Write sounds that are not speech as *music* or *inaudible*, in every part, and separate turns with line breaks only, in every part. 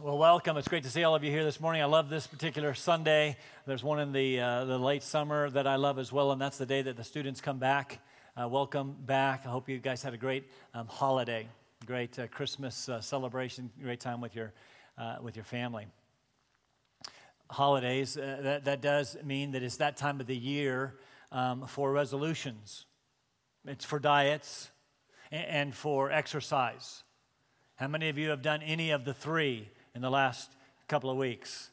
Well, welcome. It's great to see all of you here this morning. I love this particular Sunday. There's one in the, uh, the late summer that I love as well, and that's the day that the students come back. Uh, welcome back. I hope you guys had a great um, holiday, great uh, Christmas uh, celebration, great time with your, uh, with your family. Holidays, uh, that, that does mean that it's that time of the year um, for resolutions, it's for diets and, and for exercise. How many of you have done any of the three? In the last couple of weeks.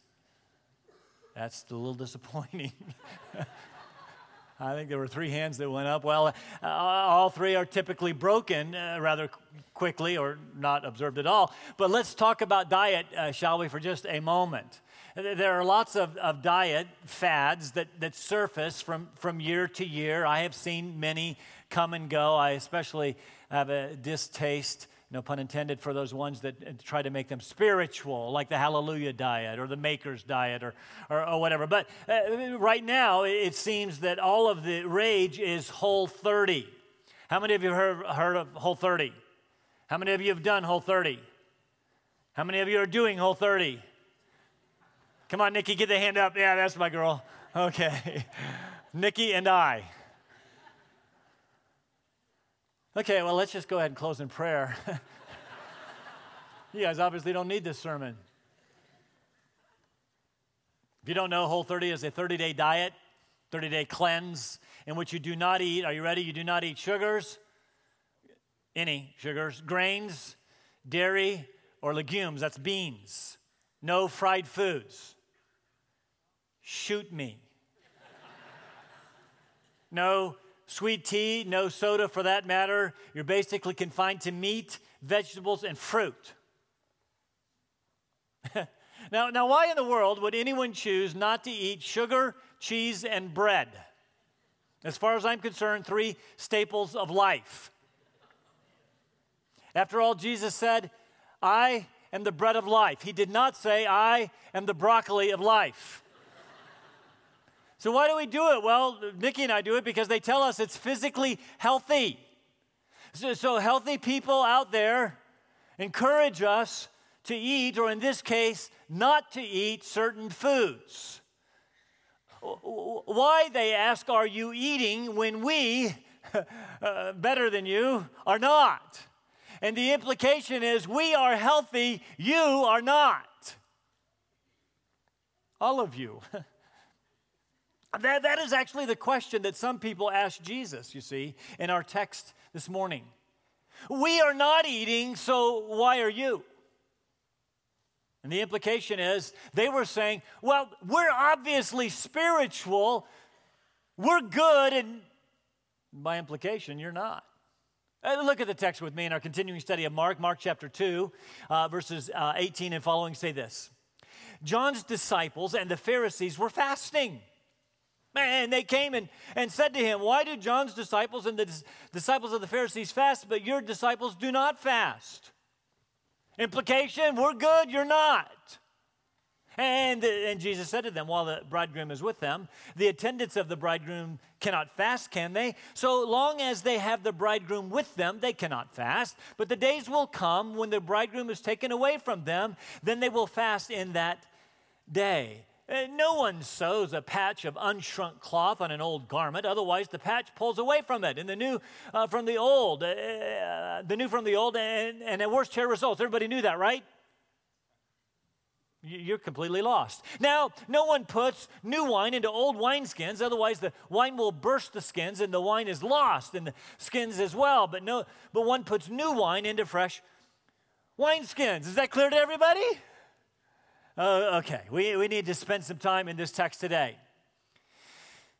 That's a little disappointing. *laughs* I think there were three hands that went up. Well, uh, all three are typically broken uh, rather quickly or not observed at all. But let's talk about diet, uh, shall we, for just a moment. There are lots of, of diet fads that, that surface from, from year to year. I have seen many come and go. I especially have a distaste no pun intended, for those ones that uh, try to make them spiritual, like the Hallelujah diet or the Maker's diet or, or, or whatever. But uh, right now, it seems that all of the rage is Whole 30. How many of you have heard, heard of Whole 30? How many of you have done Whole 30? How many of you are doing Whole 30? Come on, Nikki, get the hand up. Yeah, that's my girl. Okay. *laughs* Nikki and I. Okay, well, let's just go ahead and close in prayer. *laughs* you guys obviously don't need this sermon. If you don't know, Whole 30 is a 30 day diet, 30 day cleanse in which you do not eat, are you ready? You do not eat sugars, any sugars, grains, dairy, or legumes. That's beans. No fried foods. Shoot me. no sweet tea, no soda for that matter. You're basically confined to meat, vegetables, and fruit. *laughs* now, now, why in the world would anyone choose not to eat sugar, cheese, and bread? As far as I'm concerned, three staples of life. After all, Jesus said, I am the bread of life. He did not say, I am the broccoli of life. So, why do we do it? Well, Nikki and I do it because they tell us it's physically healthy. So, so, healthy people out there encourage us to eat, or in this case, not to eat certain foods. Why, they ask, are you eating when we, *laughs* uh, better than you, are not? And the implication is we are healthy, you are not. All of you. *laughs* That, that is actually the question that some people ask Jesus, you see, in our text this morning. We are not eating, so why are you? And the implication is they were saying, well, we're obviously spiritual, we're good, and by implication, you're not. Uh, look at the text with me in our continuing study of Mark, Mark chapter 2, uh, verses uh, 18 and following say this John's disciples and the Pharisees were fasting. And they came and, and said to him, Why do John's disciples and the disciples of the Pharisees fast, but your disciples do not fast? Implication, we're good, you're not. And, and Jesus said to them, while the bridegroom is with them, the attendants of the bridegroom cannot fast, can they? So long as they have the bridegroom with them, they cannot fast. But the days will come when the bridegroom is taken away from them, then they will fast in that day. Uh, no one sews a patch of unshrunk cloth on an old garment, otherwise the patch pulls away from it, and the new uh, from the old, uh, uh, the new from the old, and, and a worse tear results. Everybody knew that, right? You're completely lost. Now, no one puts new wine into old wineskins, otherwise the wine will burst the skins, and the wine is lost, and the skins as well. But no, but one puts new wine into fresh wineskins. Is that clear to everybody? Uh, okay, we, we need to spend some time in this text today.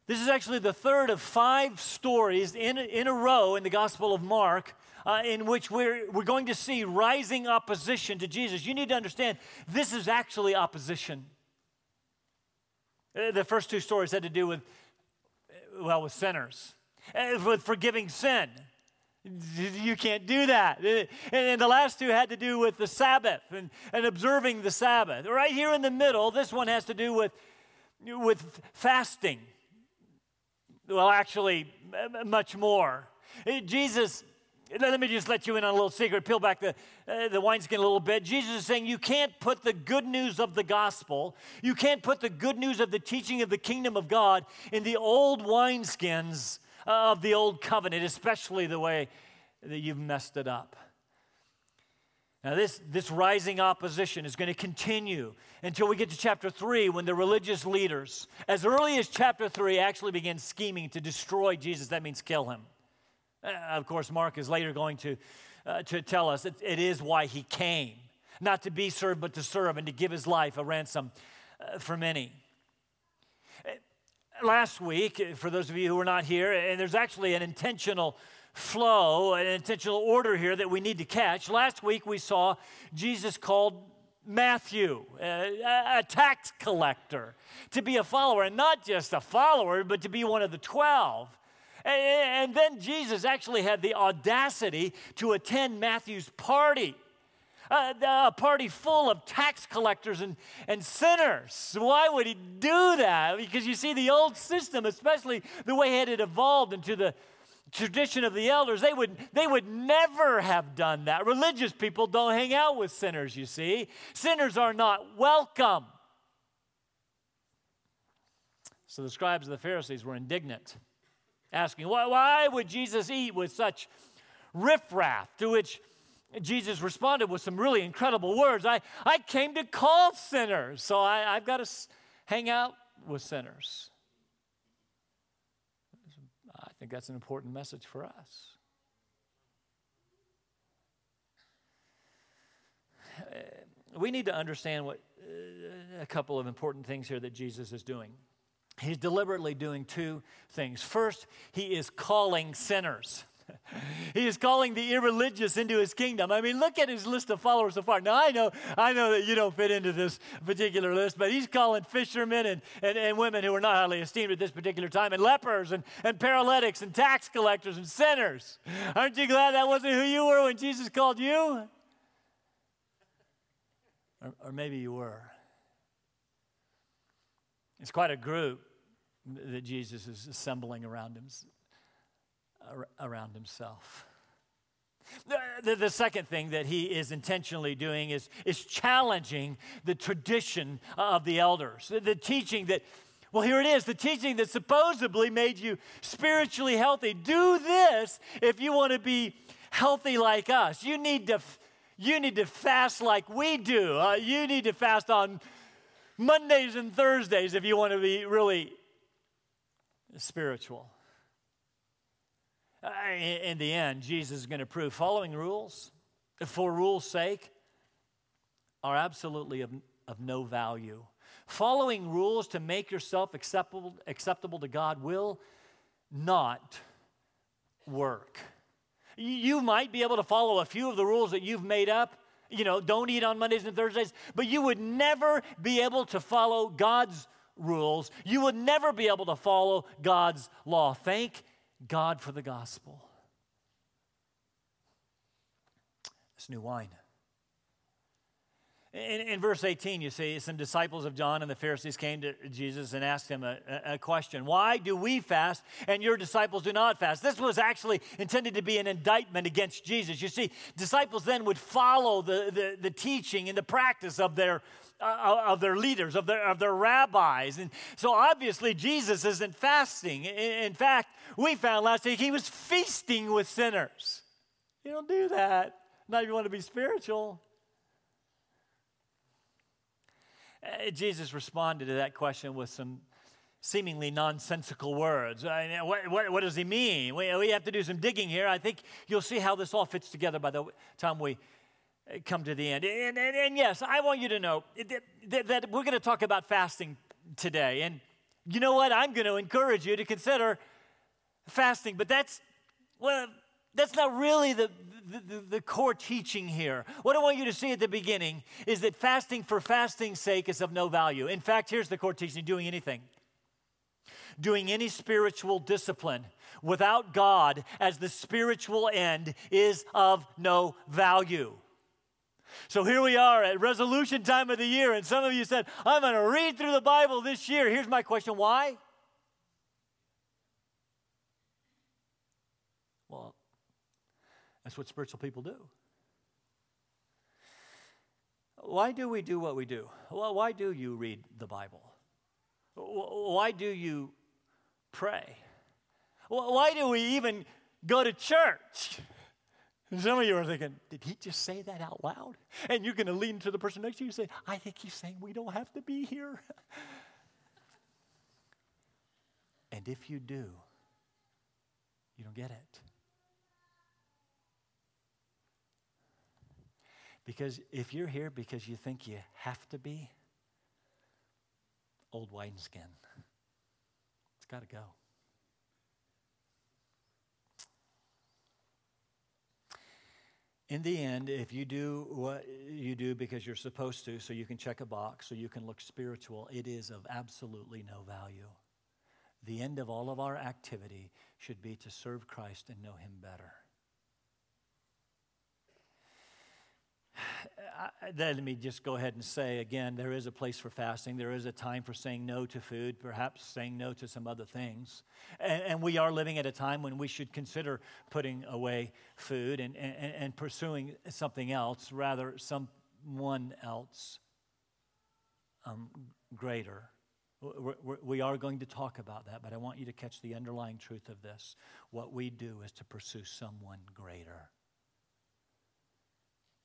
This is actually the third of five stories in, in a row in the Gospel of Mark uh, in which we're, we're going to see rising opposition to Jesus. You need to understand this is actually opposition. Uh, the first two stories had to do with, well, with sinners, uh, with forgiving sin. You can't do that. And the last two had to do with the Sabbath and, and observing the Sabbath. Right here in the middle, this one has to do with, with fasting. Well, actually, much more. Jesus let me just let you in on a little secret, peel back the, uh, the wineskin a little bit. Jesus is saying you can't put the good news of the gospel, you can't put the good news of the teaching of the kingdom of God in the old wineskins of the old covenant, especially the way that you've messed it up. Now, this, this rising opposition is going to continue until we get to chapter 3 when the religious leaders, as early as chapter 3, actually begin scheming to destroy Jesus. That means kill him. Uh, of course, Mark is later going to, uh, to tell us that it is why he came not to be served, but to serve and to give his life a ransom uh, for many. Uh, last week, uh, for those of you who were not here, and there's actually an intentional flow, an intentional order here that we need to catch. Last week, we saw Jesus called Matthew, a, a, tax collector, to be a follower, and not just a follower, but to be one of the 12. And then Jesus actually had the audacity to attend Matthew's party. Uh, a party full of tax collectors and, and sinners. Why would he do that? Because you see, the old system, especially the way it had evolved into the tradition of the elders, they would, they would never have done that. Religious people don't hang out with sinners, you see. Sinners are not welcome. So the scribes and the Pharisees were indignant asking, why, why would Jesus eat with such riffraff? To which Jesus responded with some really incredible words I, I came to call sinners, so I, I've got to hang out with sinners. I think that's an important message for us. We need to understand what uh, a couple of important things here that Jesus is doing. He's deliberately doing two things. First, he is calling sinners. *laughs* he is calling the irreligious into his kingdom. I mean, look at his list of followers so far. Now, I know, I know that you don't fit into this particular list, but he's calling fishermen and, and, and women who are not highly esteemed at this particular time, and lepers and, and paralytics and tax collectors and sinners. Aren't you glad that wasn't who you were when Jesus called you? Or, or maybe you were. It's quite a group that Jesus is assembling around, him, around himself. The, the, second thing that he is intentionally doing is, is challenging the tradition of the elders, the, the teaching that, well, here it is the teaching that supposedly made you spiritually healthy. Do this if you want to be healthy like us. You need to, you need to fast like we do. Uh, you need to fast on Mondays and Thursdays if you want to be really spiritual. Uh, in the end, Jesus is going to prove following rules for rules' sake are absolutely of, of no value. Following rules to make yourself acceptable, acceptable to God will not work. You might be able to follow a few of the rules that you've made up, you know, don't eat on Mondays and Thursdays, but you would never be able to follow God's rules. You would never be able to follow God's law. Thank God for the gospel. This new wine. In, in, verse 18, you see, some disciples of John and the Pharisees came to Jesus and asked him a, a, question Why do we fast and your disciples do not fast? This was actually intended to be an indictment against Jesus. You see, disciples then would follow the, the, the teaching and the practice of their, of their leaders, of their, of their rabbis. And so obviously, Jesus isn't fasting. In, fact, we found last week he was feasting with sinners. You don't do that. Not if you want to be spiritual. Uh, Jesus responded to that question with some seemingly nonsensical words. I mean, what, what, what, does he mean? We, we have to do some digging here. I think you'll see how this all fits together by the time we uh, come to the end. And, and, and yes, I want you to know that, that, we're going to talk about fasting today. And you know what? I'm going to encourage you to consider fasting, but that's, well, that's not really the, the, the, core teaching here. What I want you to see at the beginning is that fasting for fasting's sake is of no value. In fact, here's the core teaching doing anything. Doing any spiritual discipline without God as the spiritual end is of no value. So here we are at resolution time of the year, and some of you said, I'm going to read through the Bible this year. Here's my question why? Well, that's what spiritual people do. Why do we do what we do? Well, why do you read the Bible? Why do you pray? Why do we even go to church? Some of you are thinking, did he just say that out loud? And you're going to lean to the person next to you and say, I think he's saying we don't have to be here. *laughs* and if you do, you don't get it. Because if you're here because you think you have to be, old wineskin, it's got to go. In the end, if you do what you do because you're supposed to, so you can check a box, so you can look spiritual, it is of absolutely no value. The end of all of our activity should be to serve Christ and know Him better. Let me just go ahead and say again there is a place for fasting. There is a time for saying no to food, perhaps saying no to some other things. And, and we are living at a time when we should consider putting away food and, and, and pursuing something else, rather, someone else um, greater. We're, we are going to talk about that, but I want you to catch the underlying truth of this. What we do is to pursue someone greater.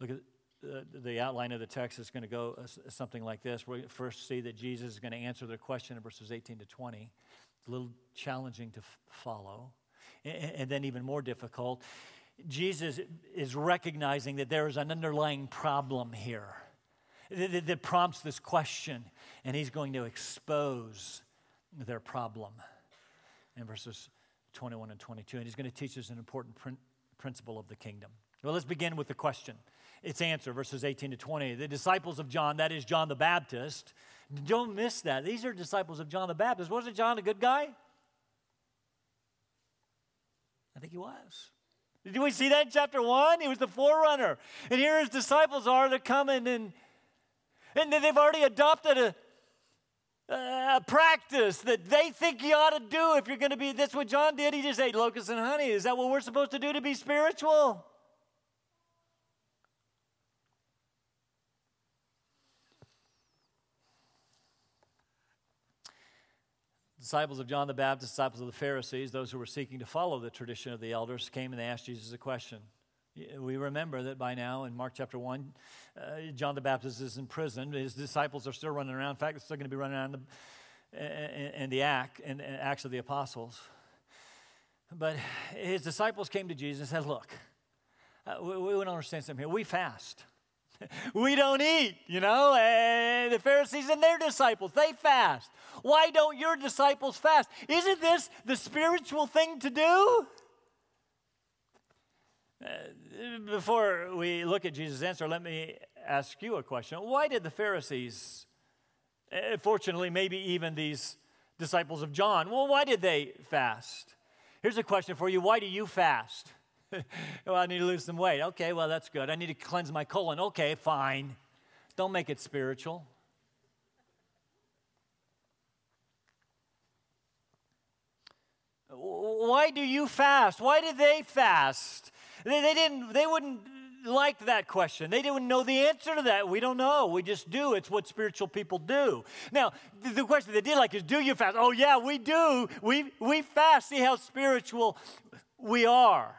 Look at uh, the outline of the text is going to go uh, something like this. We first see that Jesus is going to answer their question in verses 18 to 20. It's a little challenging to f- follow. And, and then, even more difficult, Jesus is recognizing that there is an underlying problem here that, that, prompts this question, and he's going to expose their problem in verses 21 and 22. And he's going to teach us an important prin- principle of the kingdom. Well, let's begin with the question its answer, verses 18 to 20. The disciples of John, that is John the Baptist, don't miss that. These are disciples of John the Baptist. Wasn't John a good guy? I think he was. Did we see that in chapter 1? He was the forerunner. And here his disciples are, they're coming and, and they've already adopted a, a practice that they think you ought to do if you're going to be. That's what John did. He just ate locusts and honey. Is that what we're supposed to do to be spiritual? Disciples of John the Baptist, disciples of the Pharisees, those who were seeking to follow the tradition of the elders, came and they asked Jesus a question. We remember that by now in Mark chapter 1, uh, John the Baptist is in prison. His disciples are still running around. In fact, they're still going to be running around in the, in the act, in, in Acts of the Apostles. But his disciples came to Jesus and said, Look, uh, we, we to understand something here. We fast. *laughs* we don't eat, you know. And the Pharisees and their disciples, they fast. Why don't your disciples fast? Isn't this the spiritual thing to do? Uh, before we look at Jesus' answer, let me ask you a question. Why did the Pharisees, uh, fortunately, maybe even these disciples of John, well, why did they fast? Here's a question for you Why do you fast? *laughs* well, I need to lose some weight. Okay, well, that's good. I need to cleanse my colon. Okay, fine. Don't make it spiritual. Why do you fast? Why did they fast? They, they didn't, they wouldn't like that question. They didn't know the answer to that. We don't know. We just do. It's what spiritual people do. Now, the, the question they did like is, do you fast? Oh, yeah, we do. We, we fast. See how spiritual we are.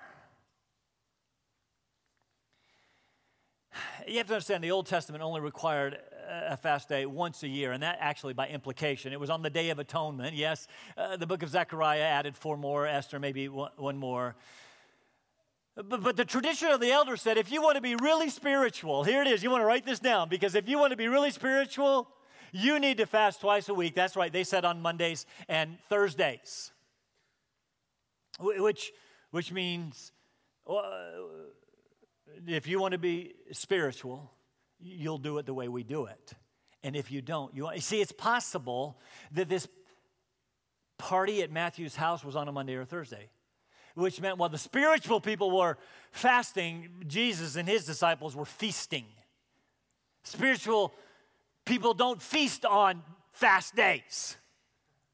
You have to understand the Old Testament only required a fast day once a year, and that actually by implication. It was on the Day of Atonement. Yes, uh, the book of Zechariah added four more, Esther maybe one, more. But, but the tradition of the elders said if you want to be really spiritual, here it is, you want to write this down, because if you want to be really spiritual, you need to fast twice a week. That's right, they said on Mondays and Thursdays, which, which means. Uh, if you want to be spiritual, you'll do it the way we do it. And if you don't, you, want, see, it's possible that this party at Matthew's house was on a Monday or Thursday, which meant while the spiritual people were fasting, Jesus and his disciples were feasting. Spiritual people don't feast on fast days.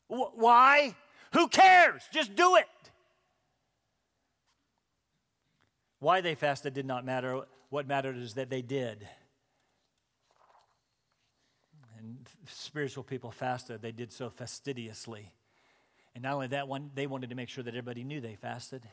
Why? Who cares? Just do it. Why they fasted did not matter. What mattered is that they did. And spiritual people fasted, they did so fastidiously. And not only that, one, they wanted to make sure that everybody knew they fasted.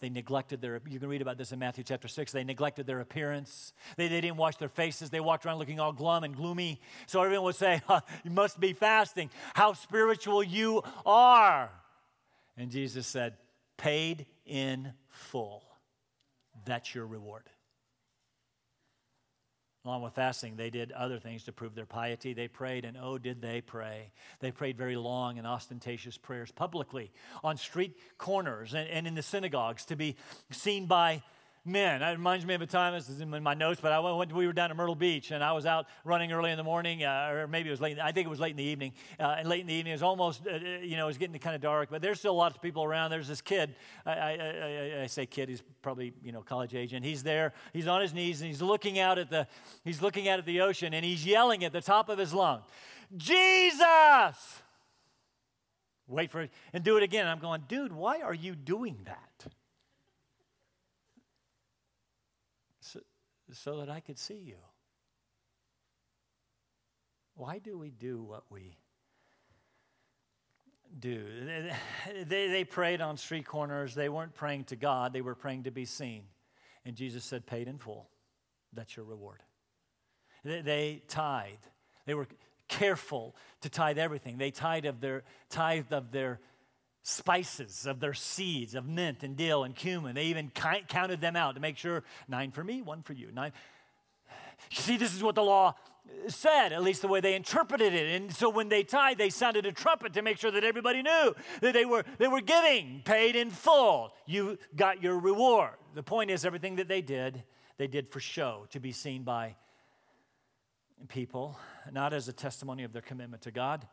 They neglected their, you can read about this in Matthew chapter 6. They neglected their appearance. They, they didn't wash their faces. They walked around looking all glum and gloomy. So everyone would say, huh, You must be fasting. How spiritual you are. And Jesus said, Paid in full. That's your reward. Along with fasting, they did other things to prove their piety. They prayed, and oh, did they pray. They prayed very long and ostentatious prayers publicly on street corners and, and in the synagogues to be seen by men. That reminds me of a time, this is in my notes, but I went, we were down at Myrtle Beach and I was out running early in the morning, uh, or maybe it was late, I think it was late in the evening. Uh, and late in the evening, it was almost, uh, uh you know, it was getting kind of dark, but there's still lots of people around. There's this kid, I, I, I, I, say kid, he's probably, you know, college age, and he's there, he's on his knees, and he's looking out at the, he's looking out at the ocean, and he's yelling at the top of his lung, Jesus! Wait for it, and do it again. I'm going, dude, why are you doing that? So that I could see you. Why do we do what we do? They, they prayed on street corners. They weren't praying to God, they were praying to be seen. And Jesus said, Paid in full. That's your reward. They, they tithed. They were careful to tithe everything. They tithed of their, tithed of their spices of their seeds of mint and dill and cumin. They even counted them out to make sure nine for me, one for you. Nine. You see, this is what the law said, at least the way they interpreted it. And so when they tied, they sounded a trumpet to make sure that everybody knew that they were, they were giving, paid in full. You got your reward. The point is, everything that they did, they did for show, to be seen by people, not as a testimony of their commitment to God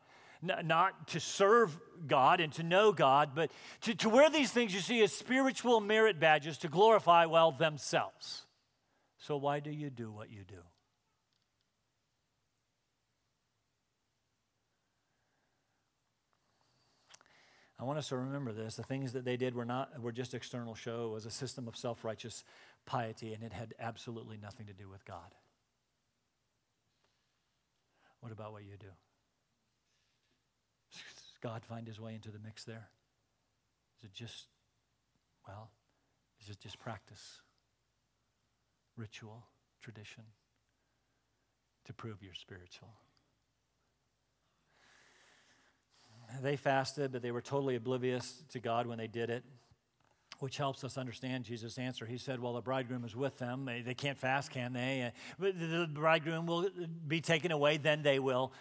not to serve God and to know God, but to, to wear these things you see as spiritual merit badges to glorify, well, themselves. So why do you do what you do? I want us to remember this. The things that they did were not were just external show. It was a system of self-righteous piety, and it had absolutely nothing to do with God. What about what you do? God find his way into the mix there? Is it just, well, is it just practice, ritual, tradition to prove you're spiritual? They fasted, but they were totally oblivious to God when they did it, which helps us understand Jesus' answer. He said, Well, the bridegroom is with them. They can't fast, can they? But The bridegroom will be taken away, then they will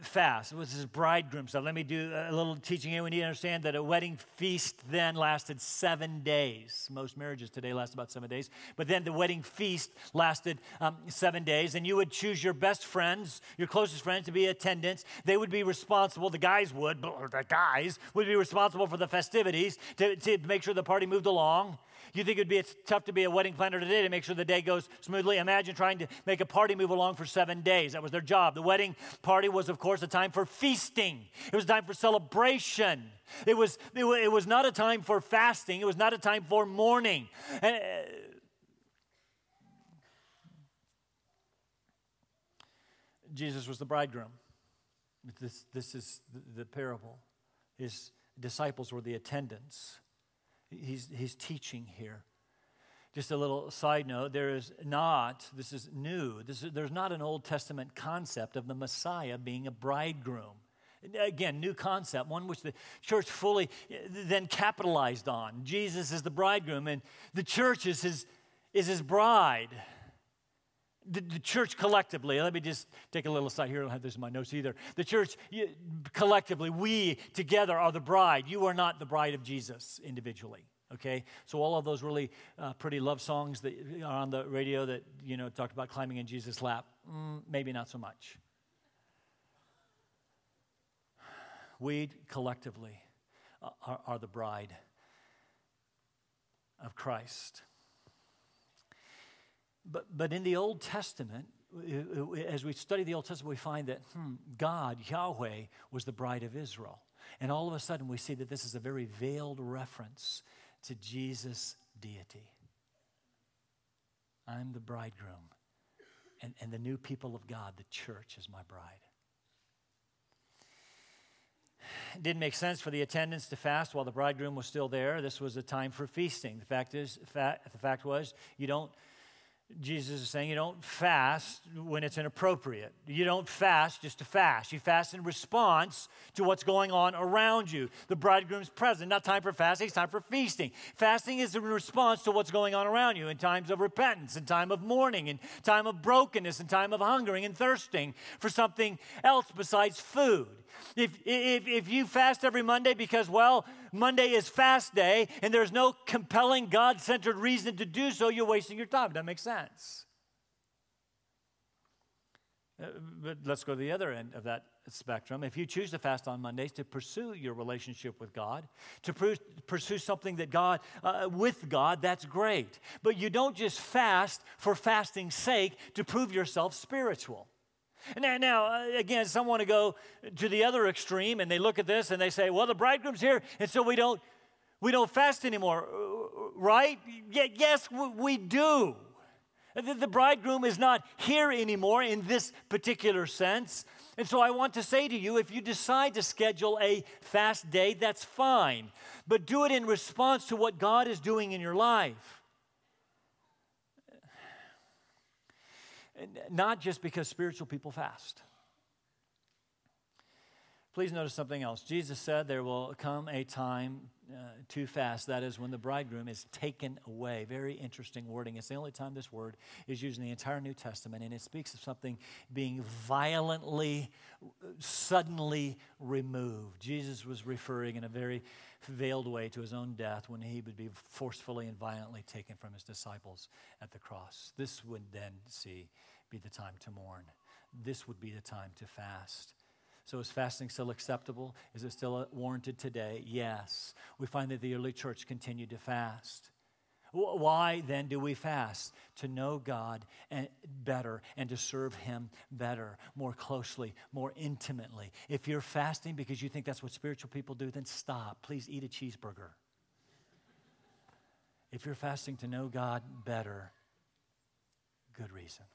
fast. It was his bridegroom stuff. Let me do a little teaching here. We need to understand that a wedding feast then lasted seven days. Most marriages today last about seven days. But then the wedding feast lasted um, seven days. And you would choose your best friends, your closest friends to be attendants. They would be responsible, the guys would, or the guys would be responsible for the festivities to, to make sure the party moved along. You think it'd be it's tough to be a wedding planner today to make sure the day goes smoothly? Imagine trying to make a party move along for seven days. That was their job. The wedding party was, of course, a time for feasting. It was a time for celebration. It was, it was, it was not a time for fasting. It was not a time for mourning. And, uh, Jesus was the bridegroom. This, this is the, the parable. His disciples were the attendants he's, he's teaching here. Just a little side note there is not, this is new, this is, there's not an Old Testament concept of the Messiah being a bridegroom. Again, new concept, one which the church fully then capitalized on. Jesus is the bridegroom, and the church is his, is his bride. The, the, church collectively, let me just take a little aside here. I don't have this in my notes either. The church you, collectively, we together are the bride. You are not the bride of Jesus individually. Okay, so all of those really uh, pretty love songs that are on the radio that you know talked about climbing in Jesus' lap, mm, maybe not so much. We collectively are, are the bride of Christ. But, but in the Old Testament, as we study the Old Testament, we find that hmm, God, Yahweh, was the bride of Israel. And all of a sudden, we see that this is a very veiled reference to Jesus deity. I'm the bridegroom, and, and the new people of God, the church, is my bride. It didn't make sense for the attendants to fast while the bridegroom was still there. This was a time for feasting. The fact is, the fact was, you don't Jesus is saying you don't fast when it's inappropriate. You don't fast just to fast. You fast in response to what's going on around you. The bridegroom's present. Not time for fasting, it's time for feasting. Fasting is in response to what's going on around you in times of repentance, in time of mourning, in time of brokenness, in time of hungering and thirsting for something else besides food. If, if, if you fast every Monday because, well, Monday is fast day and there's no compelling God centered reason to do so, you're wasting your time. That makes sense. Uh, but let's go to the other end of that spectrum. If you choose to fast on Mondays to pursue your relationship with God, to pr- pursue something that God, uh, with God, that's great. But you don't just fast for fasting's sake to prove yourself spiritual. Now, now, uh, again, some want to go to the other extreme and they look at this and they say, well, the bridegroom's here, and so we don't, we don't fast anymore, uh, right? yes, we do. The bridegroom is not here anymore in this particular sense. And so I want to say to you if you decide to schedule a fast day, that's fine. But do it in response to what God is doing in your life. Not just because spiritual people fast. Please notice something else. Jesus said there will come a time uh, to fast, that is when the bridegroom is taken away. Very interesting wording. It's the only time this word is used in the entire New Testament, and it speaks of something being violently, suddenly removed. Jesus was referring in a very veiled way to his own death when he would be forcefully and violently taken from his disciples at the cross. This would then see be the time to mourn. This would be the time to fast. So, is fasting still acceptable? Is it still uh, warranted today? Yes. We find that the early church continued to fast. Why then do we fast? To know God better and to serve Him better, more closely, more intimately. If you're fasting because you think that's what spiritual people do, then stop. Please eat a cheeseburger. If you're fasting to know God better, good reason.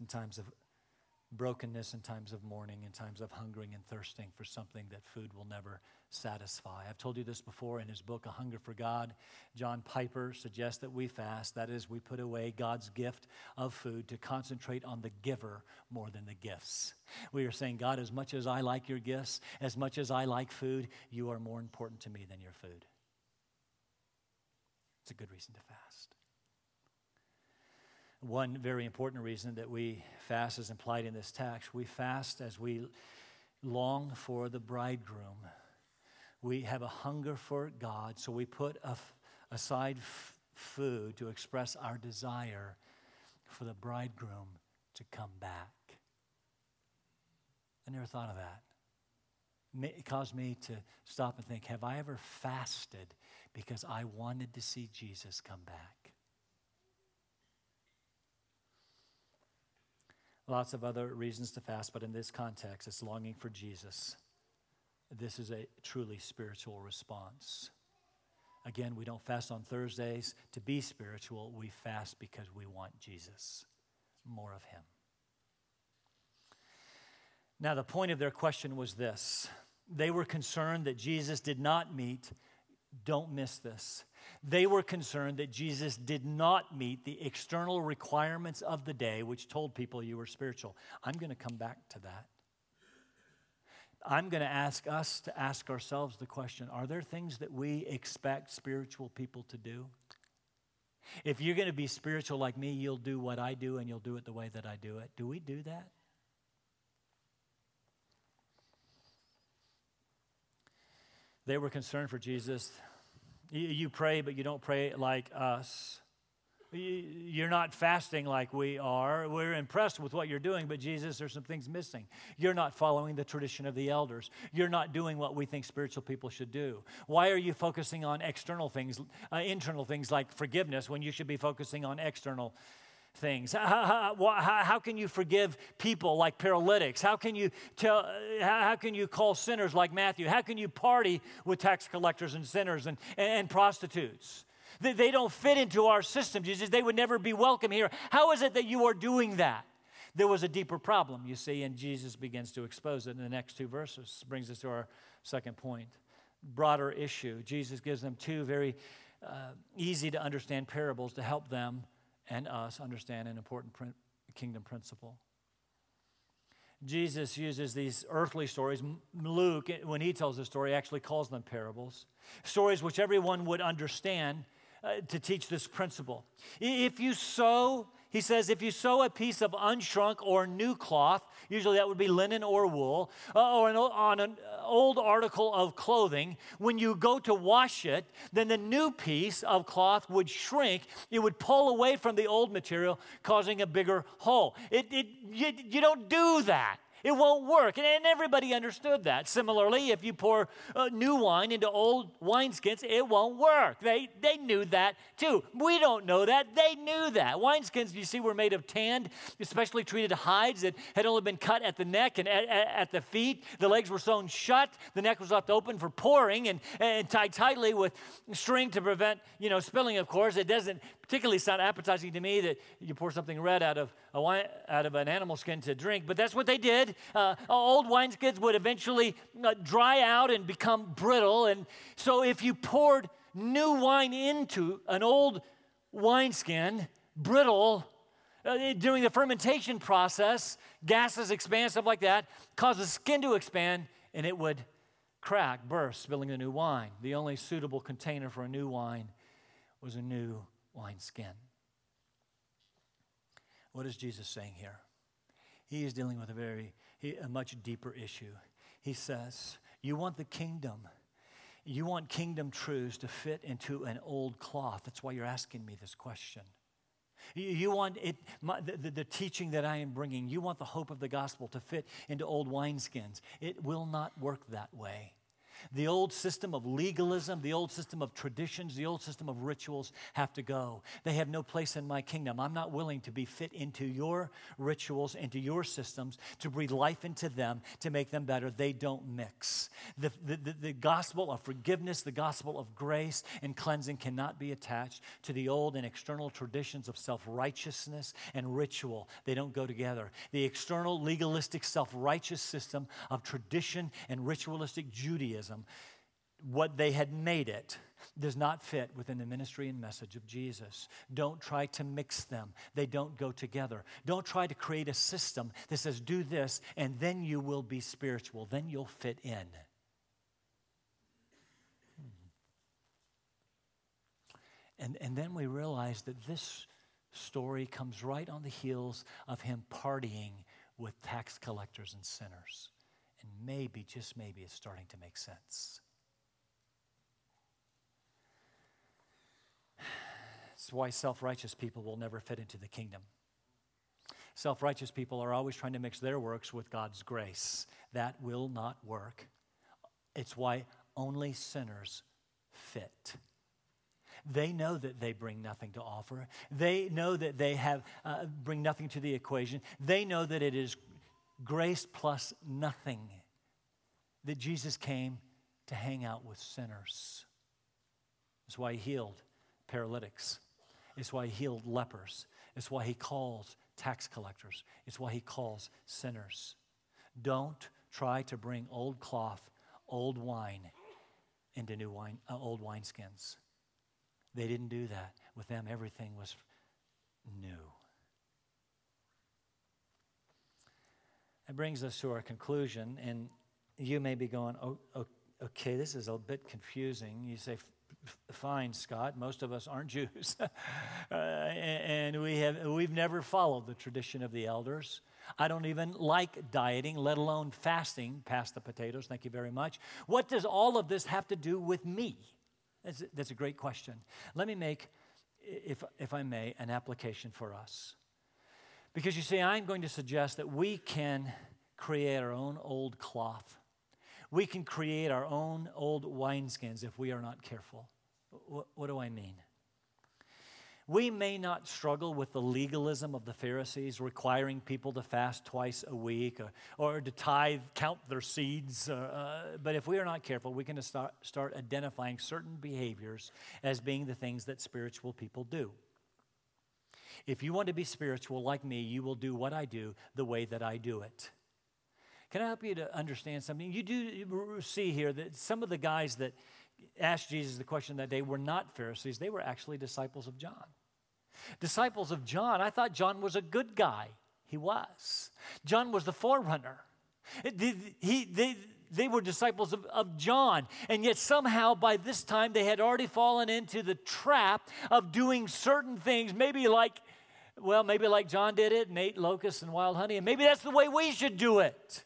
In times of brokenness, in times of mourning, in times of hungering and thirsting for something that food will never satisfy. I've told you this before in his book, A Hunger for God. John Piper suggests that we fast, that is, we put away God's gift of food to concentrate on the giver more than the gifts. We are saying, God, as much as I like your gifts, as much as I like food, you are more important to me than your food. It's a good reason to fast. One very important reason that we fast is implied in this text. We fast as we long for the bridegroom. We have a hunger for God, so we put aside f- food to express our desire for the bridegroom to come back. I never thought of that. It caused me to stop and think have I ever fasted because I wanted to see Jesus come back? Lots of other reasons to fast, but in this context, it's longing for Jesus. This is a truly spiritual response. Again, we don't fast on Thursdays to be spiritual. We fast because we want Jesus, more of Him. Now, the point of their question was this they were concerned that Jesus did not meet, don't miss this, they were concerned that Jesus did not meet the external requirements of the day, which told people you were spiritual. I'm going to come back to that. I'm going to ask us to ask ourselves the question are there things that we expect spiritual people to do? If you're going to be spiritual like me, you'll do what I do and you'll do it the way that I do it. Do we do that? They were concerned for Jesus you pray, but you don't pray like us. You're not fasting like we are. We're impressed with what you're doing, but Jesus, there's some things missing. You're not following the tradition of the elders. You're not doing what we think spiritual people should do. Why are you focusing on external things, uh, internal things like forgiveness, when you should be focusing on external things? *laughs* How, how, how, can you forgive people like paralytics? How can you tell, how, can you call sinners like Matthew? How can you party with tax collectors and sinners and, and, and prostitutes? They, they don't fit into our system, Jesus. They would never be welcome here. How is it that you are doing that? There was a deeper problem, you see, and Jesus begins to expose it in the next two verses. Brings us to our second point. Broader issue. Jesus gives them two very uh, easy to understand parables to help them and us understand an important kingdom principle. Jesus uses these earthly stories. Luke, when he tells the story, actually calls them parables. Stories which everyone would understand uh, to teach this principle. If you sew he says, if you sew a piece of unshrunk or new cloth, usually that would be linen or wool, uh, or an, on an old article of clothing, when you go to wash it, then the new piece of cloth would shrink. It would pull away from the old material, causing a bigger hole. It, it, you, you don't do that. It won't work. And everybody understood that. Similarly, if you pour uh, new wine into old wineskins, it won't work. They, they knew that too. We don't know that. They knew that. Wineskins, you see, were made of tanned, especially treated hides that had only been cut at the neck and at, at the feet. The legs were sewn shut. The neck was left open for pouring and, and tied tightly with string to prevent, you know, spilling, of course. It doesn't particularly it's not appetizing to me that you pour something red out of, a wine, out of an animal skin to drink, but that's what they did. Uh, old wineskins would eventually uh, dry out and become brittle. And so if you poured new wine into an old wineskin, brittle, uh, during the fermentation process, gases expand, stuff like that, causes the skin to expand, and it would crack, burst, spilling the new wine. The only suitable container for a new wine was a new wineskin. What is Jesus saying here? He is dealing with a very, a much deeper issue. He says, You want the kingdom. You want kingdom truths to fit into an old cloth. That's why you're asking me this question. You want it, my, the, the, teaching that I am bringing, you want the hope of the gospel to fit into old wineskins. It will not work that way. The old system of legalism, the old system of traditions, the old system of rituals have to go. They have no place in my kingdom. I'm not willing to be fit into your rituals, into your systems, to breathe life into them, to make them better. They don't mix. The, the, the, the gospel of forgiveness, the gospel of grace and cleansing cannot be attached to the old and external traditions of self righteousness and ritual. They don't go together. The external, legalistic, self righteous system of tradition and ritualistic Judaism Judaism, what they had made it does not fit within the ministry and message of Jesus. Don't try to mix them, they don't go together. Don't try to create a system that says, do this, and then you will be spiritual, then you'll fit in. Hmm. And, and then we realize that this story comes right on the heels of him partying with tax collectors and sinners. And maybe, just maybe, it's starting to make sense. It's why self righteous people will never fit into the kingdom. Self righteous people are always trying to mix their works with God's grace. That will not work. It's why only sinners fit. They know that they bring nothing to offer. They know that they have uh, bring nothing to the equation. They know that it is grace plus nothing. That Jesus came to hang out with sinners. That's why he healed paralytics. It's why he healed lepers. It's why he calls tax collectors. It's why he calls sinners. Don't try to bring old cloth, old wine into new wine, uh, old wineskins. They didn't do that. With them, everything was new. That brings us to our conclusion, and you may be going, oh, okay, this is a bit confusing. You say, fine, Scott, most of us aren't *laughs* Jews. uh, and we have, we've never followed the tradition of the elders. I don't even like dieting, let alone fasting. past the potatoes, thank you very much. What does all of this have to do with me? That's, that's a great question. Let me make, if, if I may, an application for us. Because you see, I'm going to suggest that we can create our own old cloth. We can create our own old wineskins if we are not careful. What, what do I mean? We may not struggle with the legalism of the Pharisees, requiring people to fast twice a week or, or to tithe, count their seeds. Uh, uh, but if we are not careful, we can start, start identifying certain behaviors as being the things that spiritual people do. If you want to be spiritual like me, you will do what I do the way that I do it. Can I help you to understand something? You do see here that some of the guys that asked Jesus the question that day were not Pharisees, they were actually disciples of John. Disciples of John, I thought John was a good guy. He was. John was the forerunner. He, they, they were disciples of, of John, and yet somehow by this time they had already fallen into the trap of doing certain things, maybe like, well, maybe like John did it and ate locusts and wild honey, and maybe that's the way we should do it.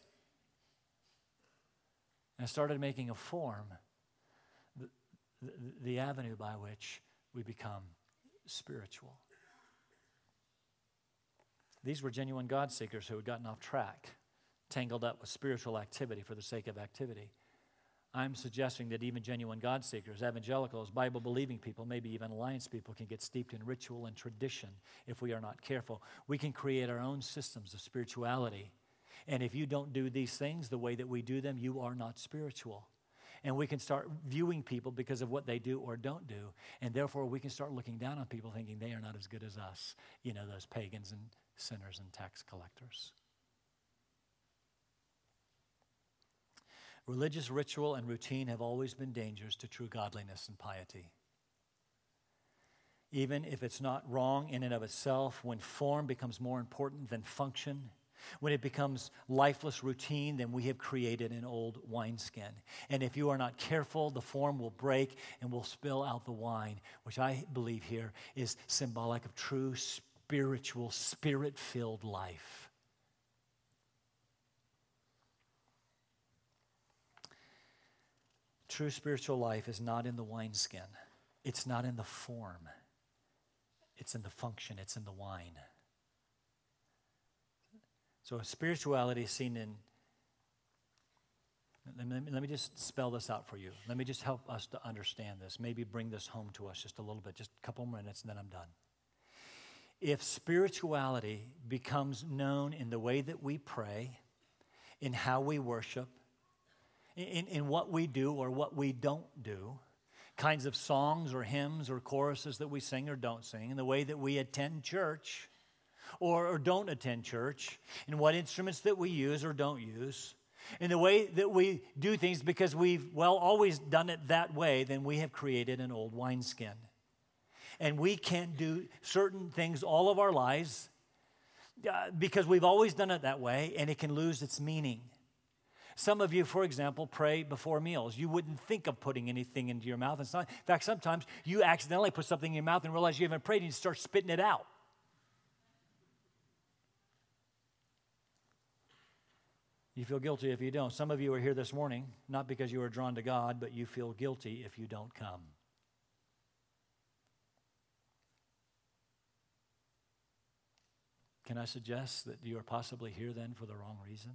And started making a form, the, the, the avenue by which we become spiritual. These were genuine God seekers who had gotten off track, tangled up with spiritual activity for the sake of activity. I'm suggesting that even genuine God seekers, evangelicals, Bible believing people, maybe even alliance people, can get steeped in ritual and tradition if we are not careful. We can create our own systems of spirituality. And if you don't do these things the way that we do them, you are not spiritual and we can start viewing people because of what they do or don't do. And therefore, we can start looking down on people thinking they are not as good as us, you know, those pagans and sinners and tax collectors. Religious ritual and routine have always been dangers to true godliness and piety. Even if it's not wrong in and of itself, when form becomes more important than function, when it becomes lifeless routine, then we have created an old wineskin. And if you are not careful, the form will break and will spill out the wine, which I believe here is symbolic of true spiritual, spirit filled life. True spiritual life is not in the wineskin, it's not in the form, it's in the function, it's in the wine. So spirituality is seen in. Let me, let me just spell this out for you. Let me just help us to understand this. Maybe bring this home to us just a little bit, just a couple minutes, and then I'm done. If spirituality becomes known in the way that we pray, in how we worship, in, in what we do or what we don't do, kinds of songs or hymns or choruses that we sing or don't sing, in the way that we attend church, or, or don't attend church, and what instruments that we use or don't use, in the way that we do things because we've, well, always done it that way, then we have created an old wineskin. And we can't do certain things all of our lives uh, because we've always done it that way, and it can lose its meaning. Some of you, for example, pray before meals. You wouldn't think of putting anything into your mouth. in fact, sometimes you accidentally put something in your mouth and realize you haven't prayed and you start spitting it out. You feel guilty if you don't. Some of you are here this morning, not because you are drawn to God, but you feel guilty if you don't come. Can I suggest that you are possibly here then for the wrong reason?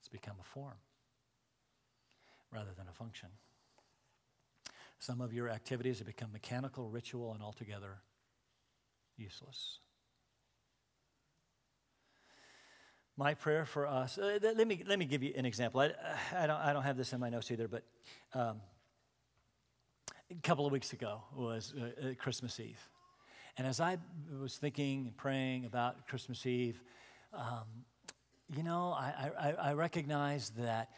It's become a form rather than a function. Some of your activities have become mechanical, ritual, and altogether useless. My prayer for us, uh, let, me, let me give you an example. I, I, don't, I don't have this in my notes either, but um, a couple of weeks ago was uh, uh, Christmas Eve. And as I was thinking and praying about Christmas Eve, um, you know, I, I, I recognize that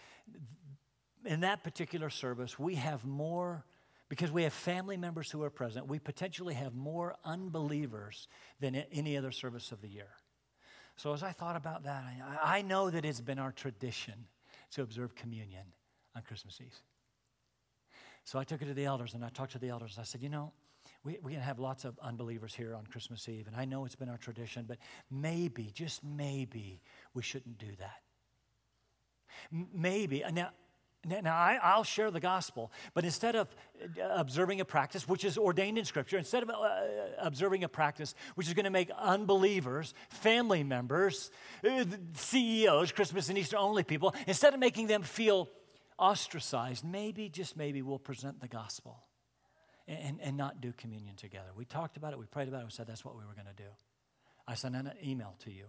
in that particular service, we have more, because we have family members who are present, we potentially have more unbelievers than any other service of the year. So as I thought about that, I, I know that it's been our tradition to observe communion on Christmas Eve. So I took it to the elders and I talked to the elders. I said, you know, we, we have lots of unbelievers here on Christmas Eve, and I know it's been our tradition, but maybe, just maybe, we shouldn't do that. Maybe. Now, now, I, will share the gospel, but instead of uh, observing a practice which is ordained in Scripture, instead of uh, observing a practice which is going to make unbelievers, family members, uh, CEOs, Christmas and Easter only people, instead of making them feel ostracized, maybe, just maybe, we'll present the gospel and, and not do communion together. We talked about it, we prayed about it, we said that's what we were going to do. I sent an email to you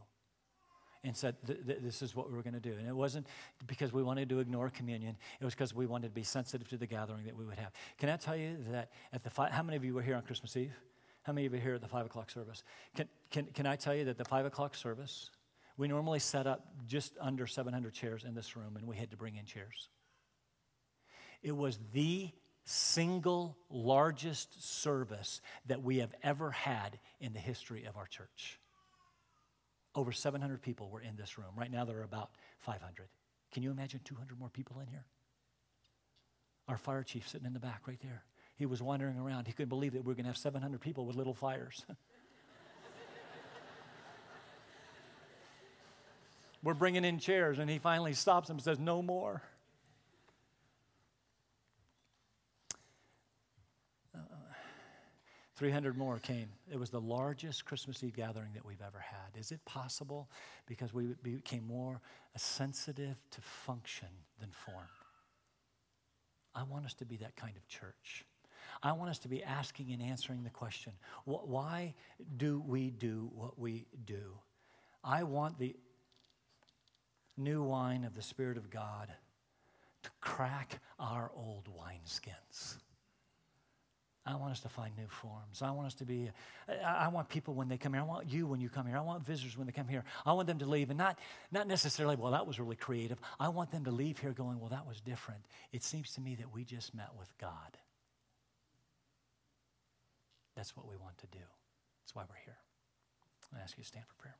and said, th- th- This is what we were going to do. And it wasn't because we wanted to ignore communion, it was because we wanted to be sensitive to the gathering that we would have. Can I tell you that at the five, how many of you were here on Christmas Eve? How many of you were here at the five o'clock service? Can, can, can I tell you that the five o'clock service, we normally set up just under 700 chairs in this room, and we had to bring in chairs. It was the single largest service that we have ever had in the history of our church. Over 700 people were in this room. Right now, there are about 500. Can you imagine 200 more people in here? Our fire chief sitting in the back right there. He was wandering around. He couldn't believe that we were going to have 700 people with little fires. *laughs* we're bringing in chairs, and he finally stops him and says, No more. 300 more came. It was the largest Christmas Eve gathering that we've ever had. Is it possible because we became more sensitive to function than form? I want us to be that kind of church. I want us to be asking and answering the question why do we do what we do? I want the new wine of the Spirit of God to crack our old wineskins. I want us to find new forms. I want us to be, I want people when they come here. I want you when you come here. I want visitors when they come here. I want them to leave and not, not necessarily, well, that was really creative. I want them to leave here going, well, that was different. It seems to me that we just met with God. That's what we want to do. That's why we're here. I ask you to stand for prayer.